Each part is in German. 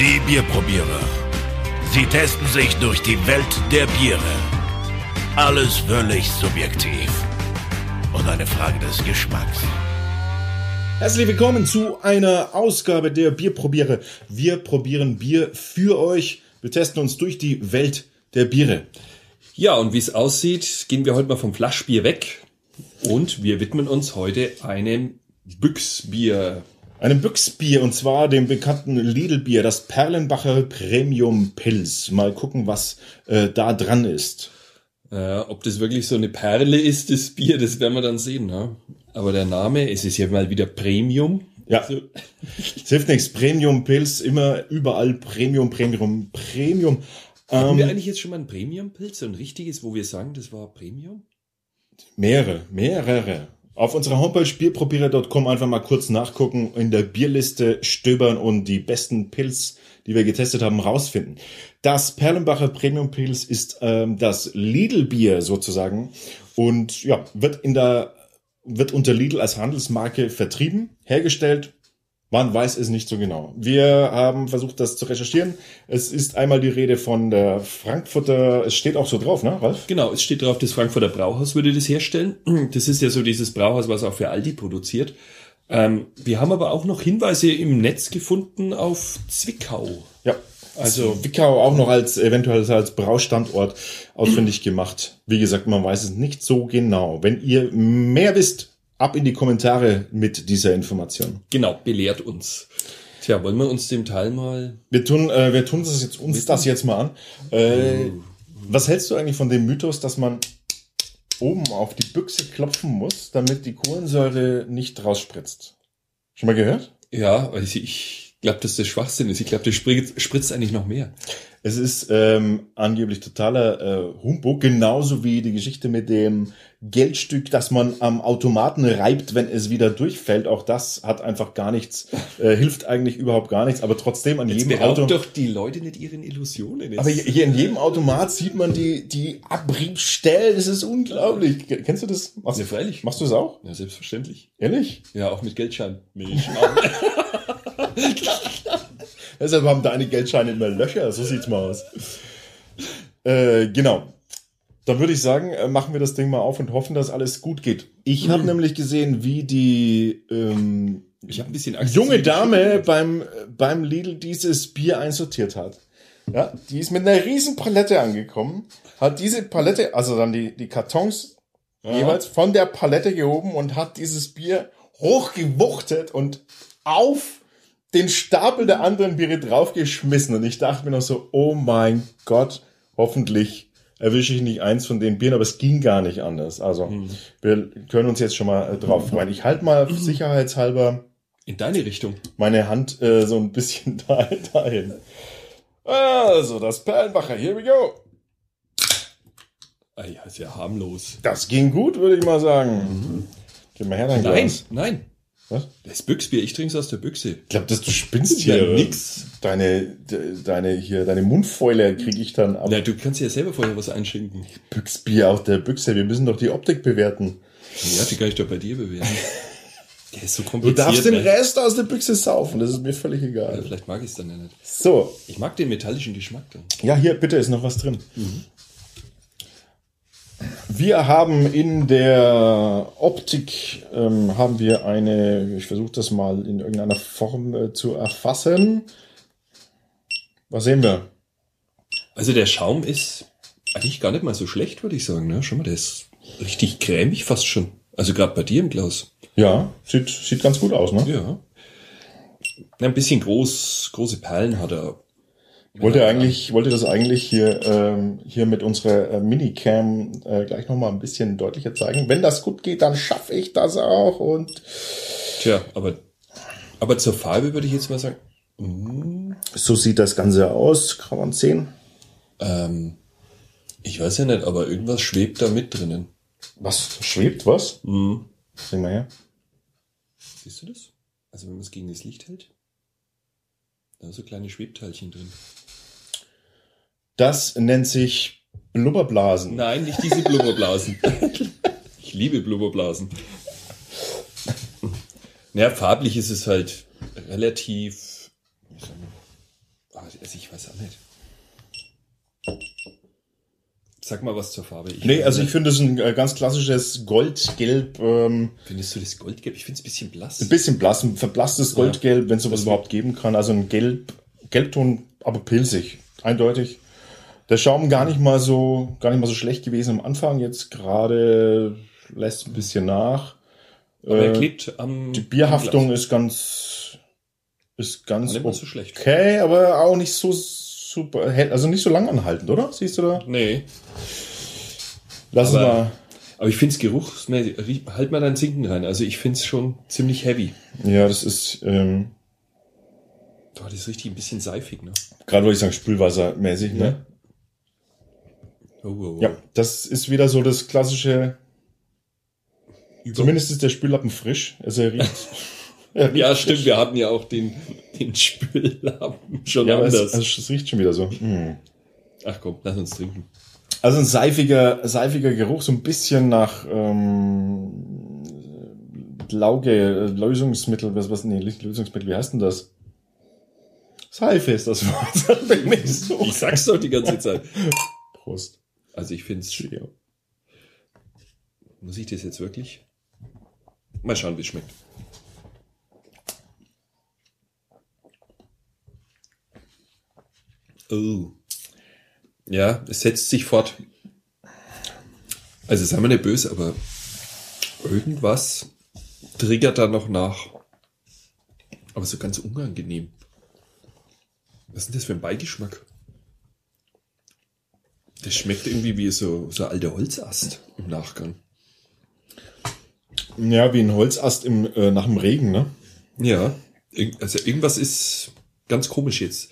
Die Bierprobierer. Sie testen sich durch die Welt der Biere. Alles völlig subjektiv. Und eine Frage des Geschmacks. Herzlich willkommen zu einer Ausgabe der Bierprobiere. Wir probieren Bier für euch. Wir testen uns durch die Welt der Biere. Ja, und wie es aussieht, gehen wir heute mal vom Flaschbier weg und wir widmen uns heute einem Büchsbier. Einem Büchsbier und zwar dem bekannten Lidl-Bier, das Perlenbacher Premium Pils. Mal gucken, was äh, da dran ist. Äh, ob das wirklich so eine Perle ist, das Bier, das werden wir dann sehen. Ne? Aber der Name, es ist ja mal wieder Premium. Ja, es hilft nichts. Premium Pils, immer überall Premium, Premium, Premium. Haben wir eigentlich jetzt schon mal ein Premium-Pilz, so ein richtiges, wo wir sagen, das war Premium? Mehrere, mehrere. Auf unserer Homepage bierprobierer.com einfach mal kurz nachgucken, in der Bierliste stöbern und die besten Pilz, die wir getestet haben, rausfinden. Das Perlenbacher Premium Pilz ist ähm, das Lidl-Bier sozusagen und ja, wird in der wird unter Lidl als Handelsmarke vertrieben, hergestellt man weiß es nicht so genau. Wir haben versucht, das zu recherchieren. Es ist einmal die Rede von der Frankfurter, es steht auch so drauf, ne, Ralf? Genau, es steht drauf, das Frankfurter Brauhaus würde das herstellen. Das ist ja so dieses Brauhaus, was auch für Aldi produziert. Ähm, wir haben aber auch noch Hinweise im Netz gefunden auf Zwickau. Ja. Also Zwickau auch noch als eventuell als Braustandort ausfindig gemacht. Wie gesagt, man weiß es nicht so genau. Wenn ihr mehr wisst, ab in die Kommentare mit dieser Information. Genau, belehrt uns. Tja, wollen wir uns dem Teil mal. Wir tun, äh, wir tun das jetzt, uns das jetzt mal an. Äh, was hältst du eigentlich von dem Mythos, dass man oben auf die Büchse klopfen muss, damit die Kohlensäure nicht rausspritzt? Schon mal gehört? Ja, also ich glaube, dass das Schwachsinn ist. Ich glaube, das spritzt, spritzt eigentlich noch mehr. Es ist ähm, angeblich totaler äh, Humbug, genauso wie die Geschichte mit dem Geldstück, das man am Automaten reibt, wenn es wieder durchfällt. Auch das hat einfach gar nichts, äh, hilft eigentlich überhaupt gar nichts. Aber trotzdem an Jetzt jedem Auto. doch die Leute nicht ihren Illusionen. Aber hier hier in jedem Automat sieht man die die Abriebstellen. Das ist unglaublich. Kennst du das? Machst, Ja, freilich. Machst du es auch? Ja, selbstverständlich. Ehrlich? Ja, auch mit Geldschein. Milch. Deshalb haben deine Geldscheine immer Löcher. So sieht's mal aus. Äh, genau. Dann würde ich sagen, äh, machen wir das Ding mal auf und hoffen, dass alles gut geht. Ich habe nämlich gesehen, wie die ähm, Ich ein bisschen Angst. junge Dame beim, beim Lidl dieses Bier einsortiert hat. Ja, die ist mit einer riesen Palette angekommen, hat diese Palette, also dann die, die Kartons jeweils von der Palette gehoben und hat dieses Bier hochgewuchtet und auf den Stapel der anderen Biere draufgeschmissen. Und ich dachte mir noch so, oh mein Gott, hoffentlich erwische ich nicht eins von den Bieren, aber es ging gar nicht anders. Also, wir können uns jetzt schon mal äh, drauf freuen. Ich halte mal sicherheitshalber In deine Richtung. meine Hand äh, so ein bisschen da, dahin. Also, das Perlenbacher, here we go. Ah ja, ist ja harmlos. Das ging gut, würde ich mal sagen. Gib mal her dein Nein, Glas. nein. Was? Das Büchsbier, ich trinke es aus der Büchse. Ich glaube, dass du spinnst Ja, hier. nix. Deine, de- deine, hier, deine Mundfäule kriege ich dann ab. Na, du kannst ja selber vorher was einschenken. Büchsbier aus der Büchse. Wir müssen doch die Optik bewerten. Ja, die kann ich doch bei dir bewerten. Der ist so Du kompliziert. darfst den ne? Rest aus der Büchse saufen. Das ist mir völlig Ja, egal. vielleicht mag ich es dann ja nicht. So. Ich mag den metallischen Geschmack dann. Ja, hier, bitte ist noch was drin. Wir haben in der Optik ähm, haben wir eine, ich versuche das mal in irgendeiner Form äh, zu erfassen. Was sehen wir? Also der Schaum ist eigentlich gar nicht mal so schlecht, würde ich sagen. Ne? Schau mal, der ist richtig cremig fast schon. Also gerade bei dir im Glas. Ja, sieht, sieht ganz gut aus, ne? Ja. Ein bisschen groß, große Perlen hat er. Ich wollte eigentlich, wollte das eigentlich hier, ähm, hier mit unserer äh, Minicam äh, gleich nochmal ein bisschen deutlicher zeigen. Wenn das gut geht, dann schaffe ich das auch und Tja, aber, aber zur Farbe würde ich jetzt mal sagen, so sieht das Ganze aus, kann man sehen. ähm, ich weiß ja nicht, aber irgendwas schwebt da mit drinnen. Was schwebt, was? Mhm. Sehen wir her. Siehst du das? Also wenn man es gegen das Licht hält, da sind so kleine Schwebteilchen drin. Das nennt sich Blubberblasen. Nein, nicht diese Blubberblasen. ich liebe Blubberblasen. Naja, farblich ist es halt relativ. Ah, also ich weiß auch nicht. Sag mal was zur Farbe. Ich Nee, also ich finde es ein äh, ganz klassisches Goldgelb, ähm, Findest du das Goldgelb? Ich finde es ein bisschen blass. ein bisschen blass, ein verblasstes Goldgelb, wenn es sowas überhaupt geben kann. Also ein Gelb, Gelbton, aber pilzig, eindeutig. Der Schaum gar nicht mal so, gar nicht mal so schlecht gewesen am Anfang. Jetzt gerade lässt ein bisschen nach. Aber er Äh, klebt am. Die Bierhaftung am ist ganz, ist ganz Nicht mal so schlecht. okay, aber auch nicht so super, also nicht so lang anhaltend, oder? Siehst du da? Nee. Lass Aber- mal. Aber ich finde es geruchsmäßig. Halt mal deinen Zinken rein. Also ich finde es schon ziemlich heavy. Ja, das ist, ähm, Boah, das ist richtig ein bisschen seifig, ne? gerade wollte ich sagen, Spülwassermäßig, ne? Oh, oh, oh. Ja, das ist wieder so das klassische, Über- zumindest ist der Spüllappen frisch, also er riecht. Ja, frisch. stimmt. Wir hatten ja auch den, den Spüllappen schon Ja, aber es, anders. also es riecht schon wieder so. Mm. Ach komm, lass uns trinken. Also ein seifiger, seifiger Geruch, so ein bisschen nach ähm, Lauge, äh, Lösungsmittel, was, was, nee, Lösungsmittel, wie heißt denn das? Seife ist das Wort. Sag mir so. Ich sag's doch die ganze Zeit. Prost. Also ich finde es. Cheerio. Muss ich das jetzt wirklich? Mal schauen, wie es schmeckt. Oh. Ja, es setzt sich fort. Also sei mal nicht böse, aber irgendwas triggert da noch nach. Aber so ganz unangenehm. Was ist denn das für ein Beigeschmack? Das schmeckt irgendwie wie so, so alter Holzast im Nachgang. Ja, wie ein Holzast im, äh, nach dem Regen, ne? Ja, also irgendwas ist ganz komisch jetzt.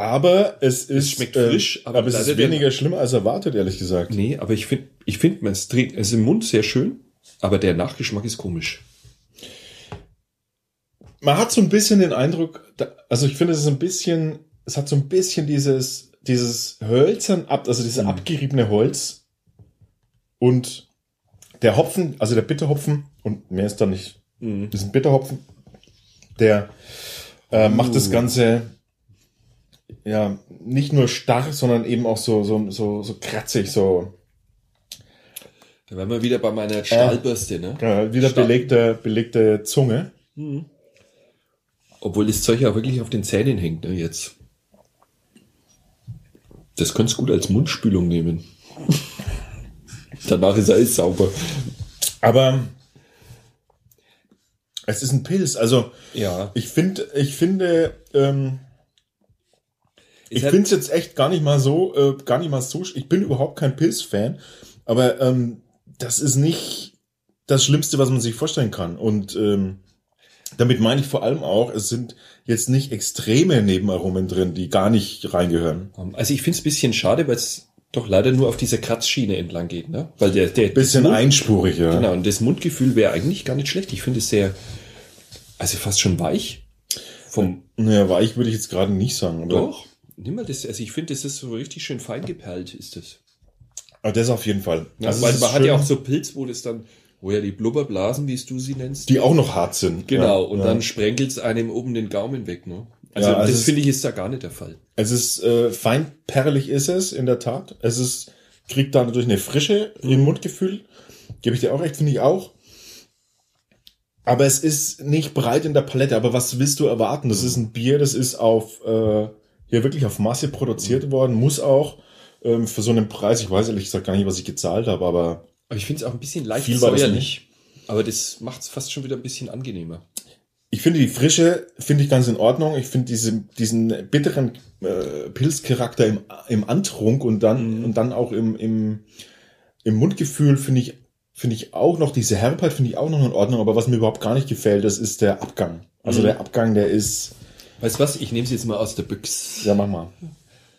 Aber es ist, schmeckt äh, frisch, aber aber, es ist leider der- weniger schlimm als erwartet, ehrlich gesagt. Nee, aber ich finde, ich finde, man es trinkt, es ist im Mund sehr schön, aber der Nachgeschmack ist komisch. Man hat so ein bisschen den Eindruck, da, also ich finde, es ist ein bisschen, es hat so ein bisschen dieses, dieses Hölzern ab, also diese abgeriebene Holz und der Hopfen, also der Bitterhopfen und mehr ist da nicht, diesen Bitterhopfen, der äh, macht das Ganze ja nicht nur starr, sondern eben auch so so so so kratzig, so Da wären wir wieder bei meiner Stahlbürste, ne? äh, wieder Stark. belegte belegte Zunge. Obwohl das Zeug ja wirklich auf den Zähnen hängt, ne, jetzt. Das könntest du gut als Mundspülung nehmen. Danach ist alles sauber. Aber es ist ein Pilz. Also Ja. ich finde, ich finde, ähm, ich halt- finde es jetzt echt gar nicht mal so, äh, gar nicht mal so. Ich bin überhaupt kein Pilz-Fan, aber ähm, das ist nicht das Schlimmste, was man sich vorstellen kann. Und ähm, damit meine ich vor allem auch, es sind jetzt nicht extreme Nebenaromen drin, die gar nicht reingehören. Also ich finde es ein bisschen schade, weil es doch leider nur auf dieser Kratzschiene entlang geht, ne? Weil der, der Bisschen Mund- einspurig, ja. Genau, und das Mundgefühl wäre eigentlich gar nicht schlecht. Ich finde es sehr, also fast schon weich. Vom, Naja, weich würde ich jetzt gerade nicht sagen. Aber, doch, nimm mal das, also ich finde, das ist so richtig schön fein geperlt, ist das. aber das auf jeden Fall. Ja, Also weil man hat ja auch so Pilz, wo das dann, wo ja die Blubberblasen, wie es du sie nennst. die auch noch hart sind. genau, Ja, und ja. dann sprengelt es einem oben den Gaumen weg, ne? Also also das finde ich ist da gar nicht der Fall. Es ist äh, fein perlig ist es, in der Tat. Es ist, kriegt da natürlich eine Frische im Mundgefühl. Gebe ich dir auch recht, finde ich auch. Aber es ist nicht breit in der Palette. Aber was willst du erwarten? Das ist ein Bier, das ist auf äh, hier wirklich auf Masse produziert worden, muss auch ähm, für so einen Preis. Ich weiß ehrlich gesagt gar nicht, was ich gezahlt habe, aber Aber ich finde es auch ein bisschen leicht Viel säuerlich. Aber das macht es fast schon wieder ein bisschen angenehmer. ich finde die Frische finde ich ganz in Ordnung. Ich finde diese, diesen bitteren äh, Pilzcharakter im, im Antrunk und dann und dann auch im, im, im Mundgefühl finde ich finde ich auch noch diese Herbheit finde ich auch noch in Ordnung. Aber was mir überhaupt gar nicht gefällt, das ist der Abgang. Also der Abgang, der ist Weißt du was? Ich nehme es jetzt mal aus der Büchse. ja mach mal.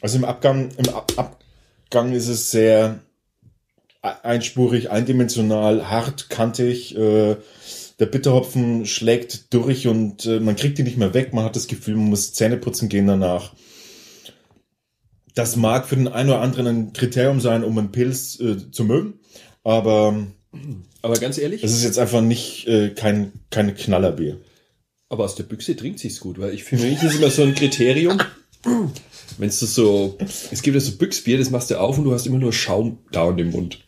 Also im Abgang im Ab Abgang ist es sehr einspurig, eindimensional, hart, kantig. Äh, der Bitterhopfen schlägt durch und äh, man kriegt ihn nicht mehr weg. Man hat das Gefühl, man muss Zähne putzen gehen danach. Das mag für den einen oder anderen ein Kriterium sein, um einen Pilz äh, zu mögen, aber Aber ganz ehrlich, es ist jetzt einfach nicht äh, kein kein Knallerbier. Aber aus der Büchse trinkt sich's gut, weil ich für mich ist immer so ein Kriterium. Wenn du so, es gibt ja so Büchsbier, das machst du auf und du hast immer nur Schaum da in dem Mund.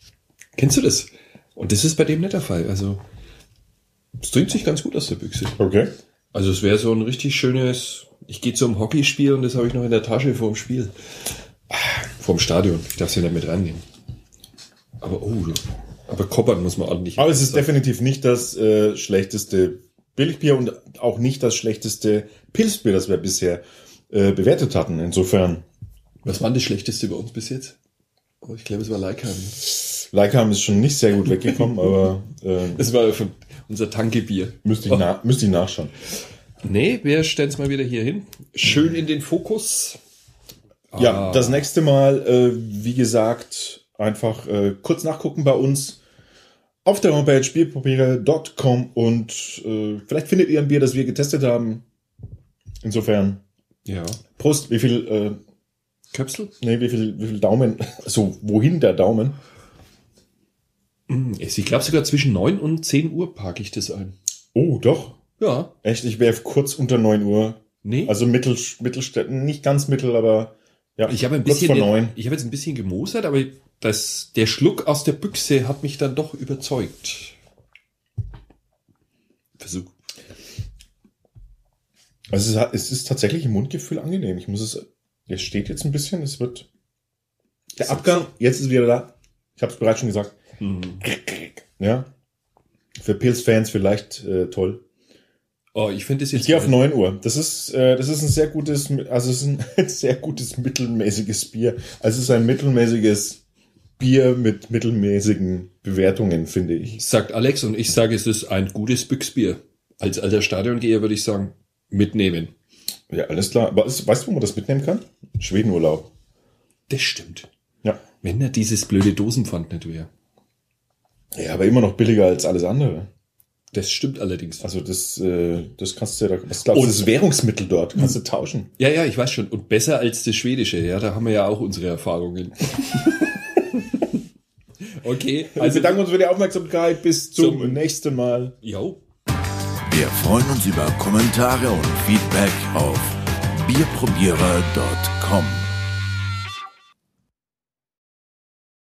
Kennst du das? Und das ist bei dem nicht der Fall. Also, es trinkt sich ganz gut aus der Büchse. Okay. Also es wäre so ein richtig schönes, ich gehe zum Hockeyspiel und das habe ich noch in der Tasche vor dem Spiel. Vor dem Stadion. Ich darf es ja nicht mit reinnehmen. Aber oh, aber koppern muss man ordentlich. Aber es ist definitiv nicht das äh, schlechteste Billigbier und auch nicht das schlechteste Pilzbier, das wir bisher äh, bewertet hatten. Insofern, Was war das Schlechteste bei uns bis jetzt? Oh, ich glaube, es war Leikheim. Leikheim ist schon nicht sehr gut weggekommen, aber äh, Das war unser Tankebier. müsste, ich na müsste ich nachschauen. Nee, wir stellen es mal wieder hier hin. Schön in den Fokus. Ja, Ah. das nächste Mal, äh, wie gesagt, einfach äh, kurz nachgucken bei uns auf der Homepage spielpapiere.com und äh, vielleicht findet ihr ein Bier, das wir getestet haben. Insofern, Ja. Prost, wie viel, äh, Köpsel? nee, wie viel, wie viel Daumen, so, wohin der Daumen? Ich glaube sogar zwischen 9 und 10 Uhr parke ich das ein. Oh, doch. Ja. Echt, ich wäre kurz unter 9 Uhr. Nee. Also mittel, Mittelstädten, nicht ganz mittel, aber ja, ich habe ein kurz bisschen, vor 9. ich habe jetzt ein bisschen gemosert, aber das, der Schluck aus der Büchse hat mich dann doch überzeugt. Versuch. Also es, es ist tatsächlich im Mundgefühl angenehm. Ich muss es, es steht jetzt ein bisschen, es wird, der Abgang, jetzt ist wieder da. Ich habe es bereits schon gesagt. Ja. Für Pilz-Fans vielleicht äh, toll. Oh, ich finde das jetzt. Ich gehe auf 9 Uhr. Das ist, äh, das ist ein sehr gutes, also es ist ein sehr gutes mittelmäßiges Bier. Also es ist ein mittelmäßiges Bier mit mittelmäßigen Bewertungen, finde ich. Sagt Alex und ich sage, es ist ein gutes Büchsbier. Als alter Stadiongeher würde ich sagen, mitnehmen. Ja, alles klar. Aber weißt du, wo man das mitnehmen kann? Schwedenurlaub. Das stimmt. Ja. Wenn da dieses blöde Dosenpfand nicht wäre. Ja, aber immer noch billiger als alles andere. Das stimmt allerdings. Also das, äh, das kannst du ja, was glaubst du, das Währungsmittel dort, kannst du tauschen. Ja, ja, ich weiß schon. Und besser als das Schwedische. Ja, da haben wir ja auch unsere Erfahrungen. okay, Also wir danken uns für die Aufmerksamkeit, bis zum, Zum- nächsten Mal. Jo. Wir freuen uns über Kommentare und Feedback auf bierprobierer.com.